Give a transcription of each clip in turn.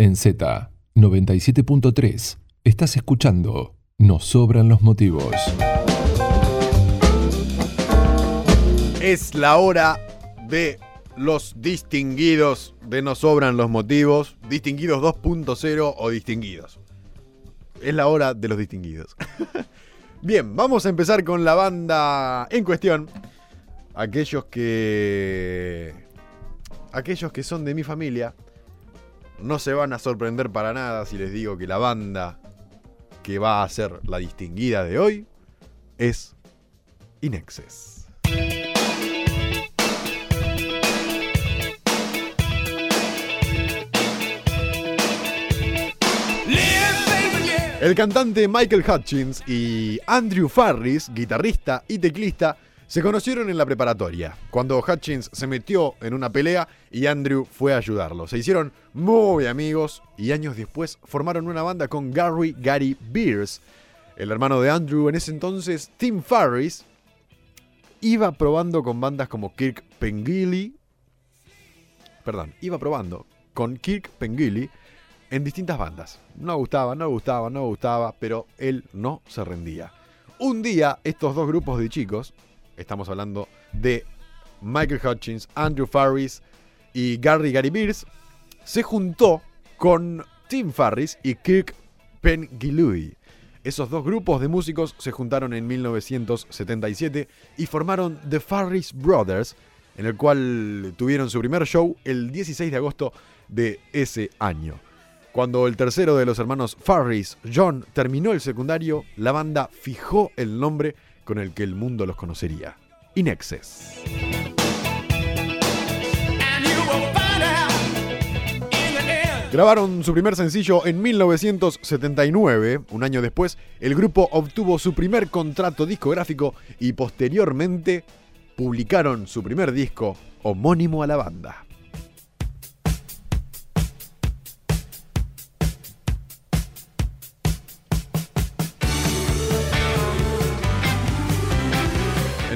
En Z 97.3 estás escuchando Nos sobran los motivos. Es la hora de los distinguidos de Nos sobran los motivos, distinguidos 2.0 o distinguidos. Es la hora de los distinguidos. Bien, vamos a empezar con la banda en cuestión. Aquellos que... Aquellos que son de mi familia no se van a sorprender para nada si les digo que la banda que va a ser la distinguida de hoy es Inexes. El cantante Michael Hutchins y Andrew Farris, guitarrista y teclista, se conocieron en la preparatoria, cuando Hutchins se metió en una pelea y Andrew fue a ayudarlo. Se hicieron muy amigos y años después formaron una banda con Gary Gary Beers. El hermano de Andrew en ese entonces, Tim Farris, iba probando con bandas como Kirk Pengilly. Perdón, iba probando con Kirk Pengilly en distintas bandas. No gustaba, no gustaba, no gustaba, pero él no se rendía. Un día, estos dos grupos de chicos, estamos hablando de Michael Hutchins, Andrew Farris y Gary Gary Beers, se juntó con Tim Farris y Kirk Pengilly. Esos dos grupos de músicos se juntaron en 1977 y formaron The Farris Brothers, en el cual tuvieron su primer show el 16 de agosto de ese año. Cuando el tercero de los hermanos Farris, John, terminó el secundario, la banda fijó el nombre con el que el mundo los conocería, Inexes. Grabaron su primer sencillo en 1979. Un año después, el grupo obtuvo su primer contrato discográfico y posteriormente publicaron su primer disco homónimo a la banda.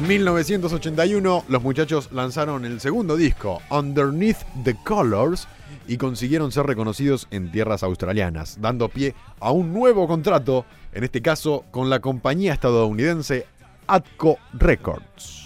En 1981, los muchachos lanzaron el segundo disco, Underneath the Colors, y consiguieron ser reconocidos en tierras australianas, dando pie a un nuevo contrato, en este caso con la compañía estadounidense Atco Records.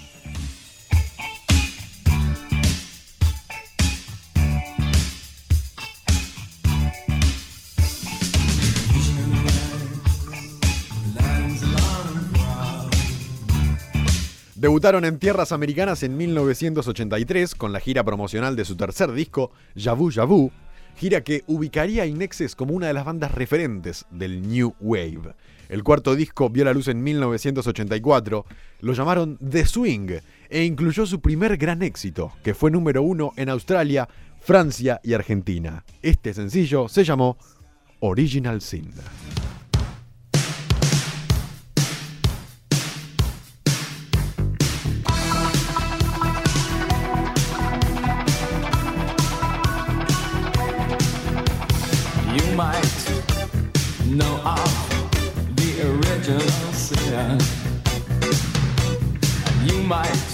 Debutaron en tierras americanas en 1983 con la gira promocional de su tercer disco, Yabu Yabu, gira que ubicaría a Inexes como una de las bandas referentes del New Wave. El cuarto disco vio la luz en 1984, lo llamaron The Swing e incluyó su primer gran éxito, que fue número uno en Australia, Francia y Argentina. Este sencillo se llamó Original Sin.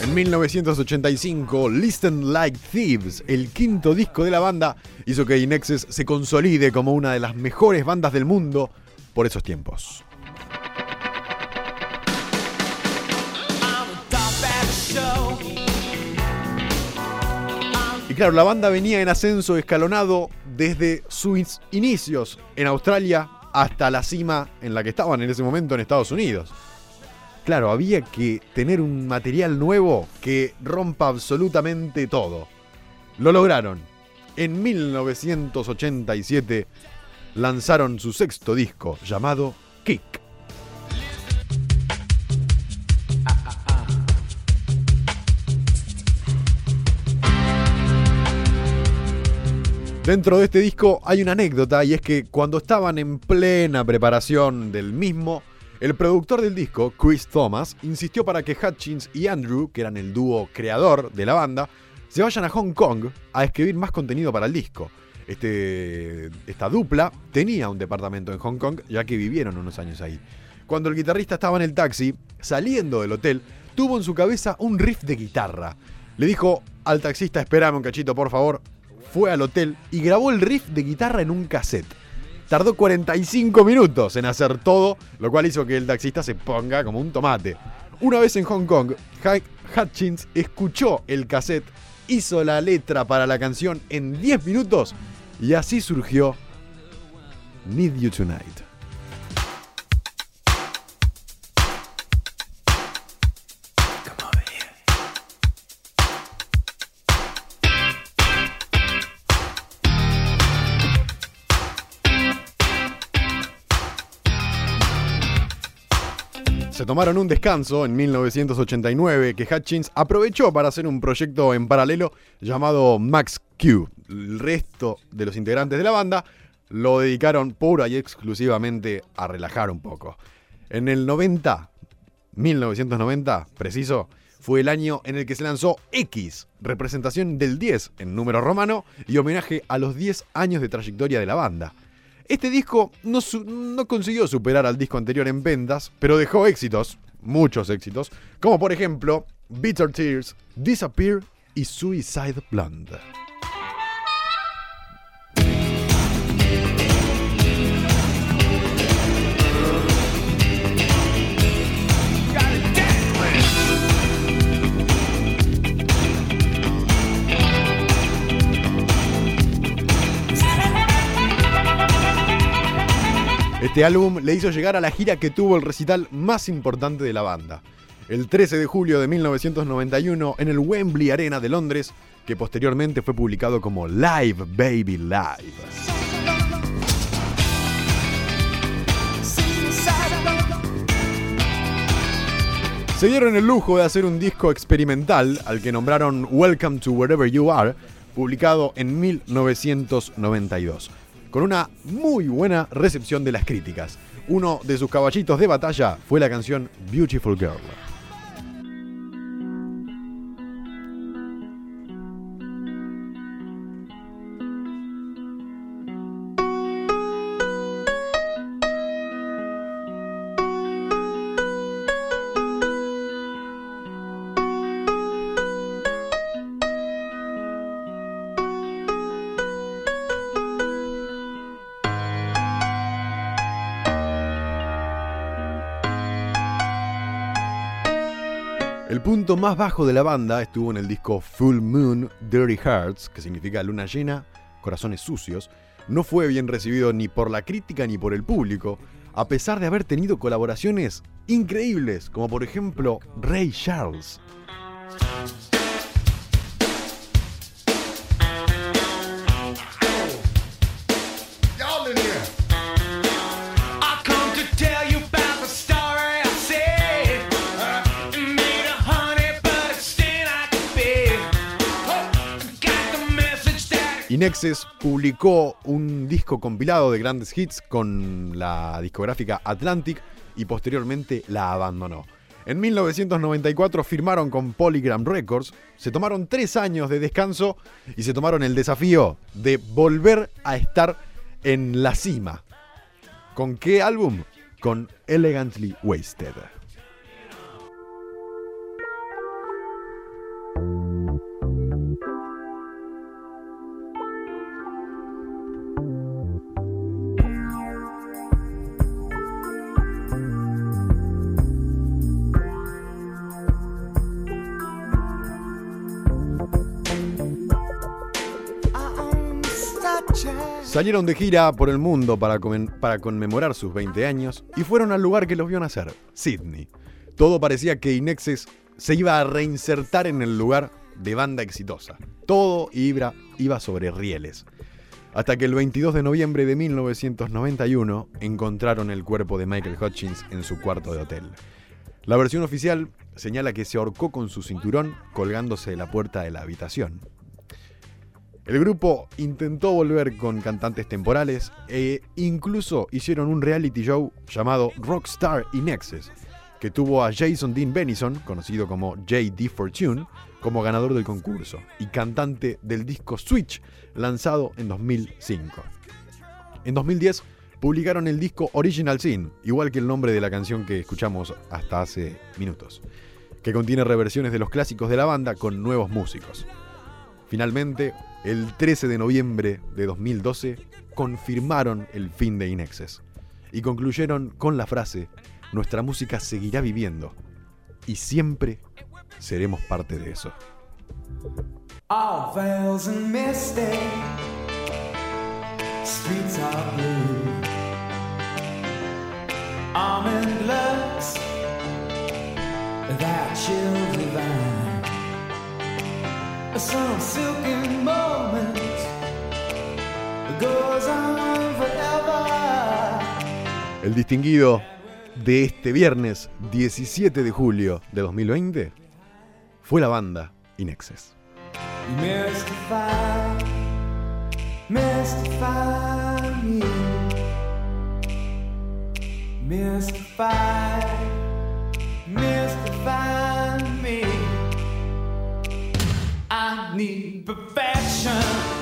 En 1985, Listen Like Thieves, el quinto disco de la banda, hizo que Inexes se consolide como una de las mejores bandas del mundo por esos tiempos. Y claro, la banda venía en ascenso escalonado desde sus inicios en Australia hasta la cima en la que estaban en ese momento en Estados Unidos. Claro, había que tener un material nuevo que rompa absolutamente todo. Lo lograron. En 1987 lanzaron su sexto disco llamado Kick. Dentro de este disco hay una anécdota y es que cuando estaban en plena preparación del mismo, el productor del disco, Chris Thomas, insistió para que Hutchins y Andrew, que eran el dúo creador de la banda, se vayan a Hong Kong a escribir más contenido para el disco. Este, esta dupla tenía un departamento en Hong Kong ya que vivieron unos años ahí. Cuando el guitarrista estaba en el taxi, saliendo del hotel, tuvo en su cabeza un riff de guitarra. Le dijo al taxista, espérame un cachito por favor, fue al hotel y grabó el riff de guitarra en un cassette. Tardó 45 minutos en hacer todo, lo cual hizo que el taxista se ponga como un tomate. Una vez en Hong Kong, Hutchins escuchó el cassette, hizo la letra para la canción en 10 minutos y así surgió Need You Tonight. Se tomaron un descanso en 1989 que Hutchins aprovechó para hacer un proyecto en paralelo llamado Max Q. El resto de los integrantes de la banda lo dedicaron pura y exclusivamente a relajar un poco. En el 90, 1990, preciso, fue el año en el que se lanzó X, representación del 10 en número romano y homenaje a los 10 años de trayectoria de la banda. Este disco no, no, consiguió superar al disco anterior en ventas, pero dejó éxitos, muchos éxitos, como por ejemplo Bitter Tears, Disappear y Suicide Blonde. Este álbum le hizo llegar a la gira que tuvo el recital más importante de la banda. El 13 de julio de 1991 en el Wembley Arena de Londres, que posteriormente fue publicado como Live Baby Live. Se dieron el lujo de hacer un disco experimental al que nombraron Welcome to Wherever You Are, publicado en 1992 con una muy buena recepción de las críticas. Uno de sus caballitos de batalla fue la canción Beautiful Girl. El punto más bajo de la banda estuvo en el disco Full Moon Dirty Hearts, que significa luna llena, corazones sucios. No fue bien recibido ni por la crítica ni por el público, a pesar de haber tenido colaboraciones increíbles, como por ejemplo Ray Charles. Inexes publicó un disco compilado de grandes hits con la discográfica Atlantic y posteriormente la abandonó. En 1994 firmaron con Polygram Records, se tomaron tres años de descanso y se tomaron el desafío de volver a estar en la cima. ¿Con qué álbum? Con Elegantly Wasted. Salieron de gira por el mundo para, conmemorar sus 20 años y fueron al lugar que los vio nacer, Sydney. Todo parecía que Inexes se iba a reinsertar en el lugar de banda exitosa. Todo iba, iba sobre rieles. Hasta que el 22 de noviembre de 1991 encontraron el cuerpo de Michael Hutchins en su cuarto de hotel. La versión oficial señala que se ahorcó con su cinturón colgándose de la puerta de la habitación. El grupo intentó volver con cantantes temporales e incluso hicieron un reality show llamado Rockstar in Excess, que tuvo a Jason Dean Benison, conocido como J.D. Fortune, como ganador del concurso y cantante del disco Switch, lanzado en 2005. En 2010 publicaron el disco Original Sin, igual que el nombre de la canción que escuchamos hasta hace minutos, que contiene reversiones de los clásicos de la banda con nuevos músicos. Finalmente, el 13 de noviembre de 2012, confirmaron el fin de Inexes y concluyeron con la frase, nuestra música seguirá viviendo y siempre seremos parte de eso. El distinguido de este viernes 17 de julio de 2020 fue la banda Inexes. I need perfection,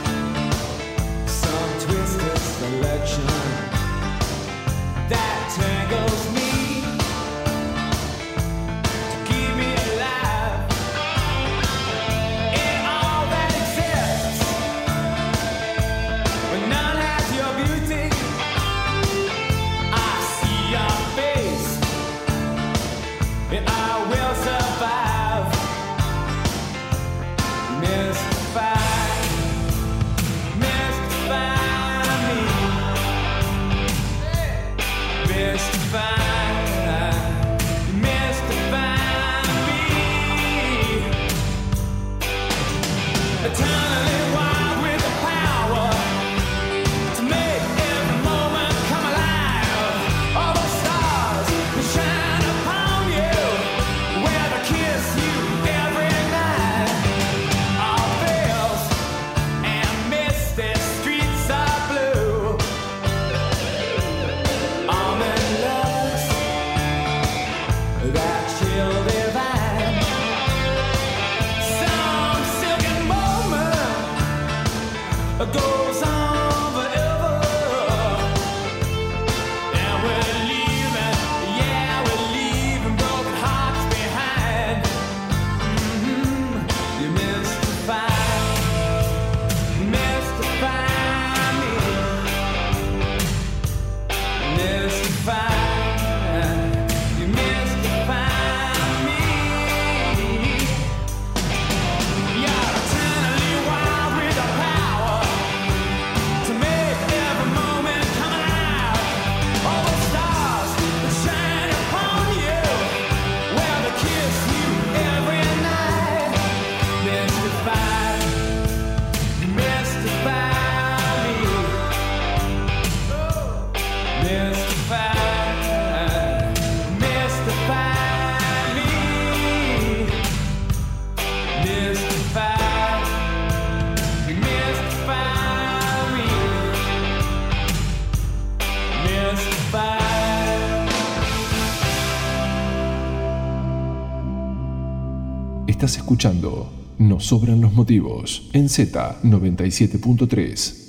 escuchando Nos sobran los motivos en Z97.3.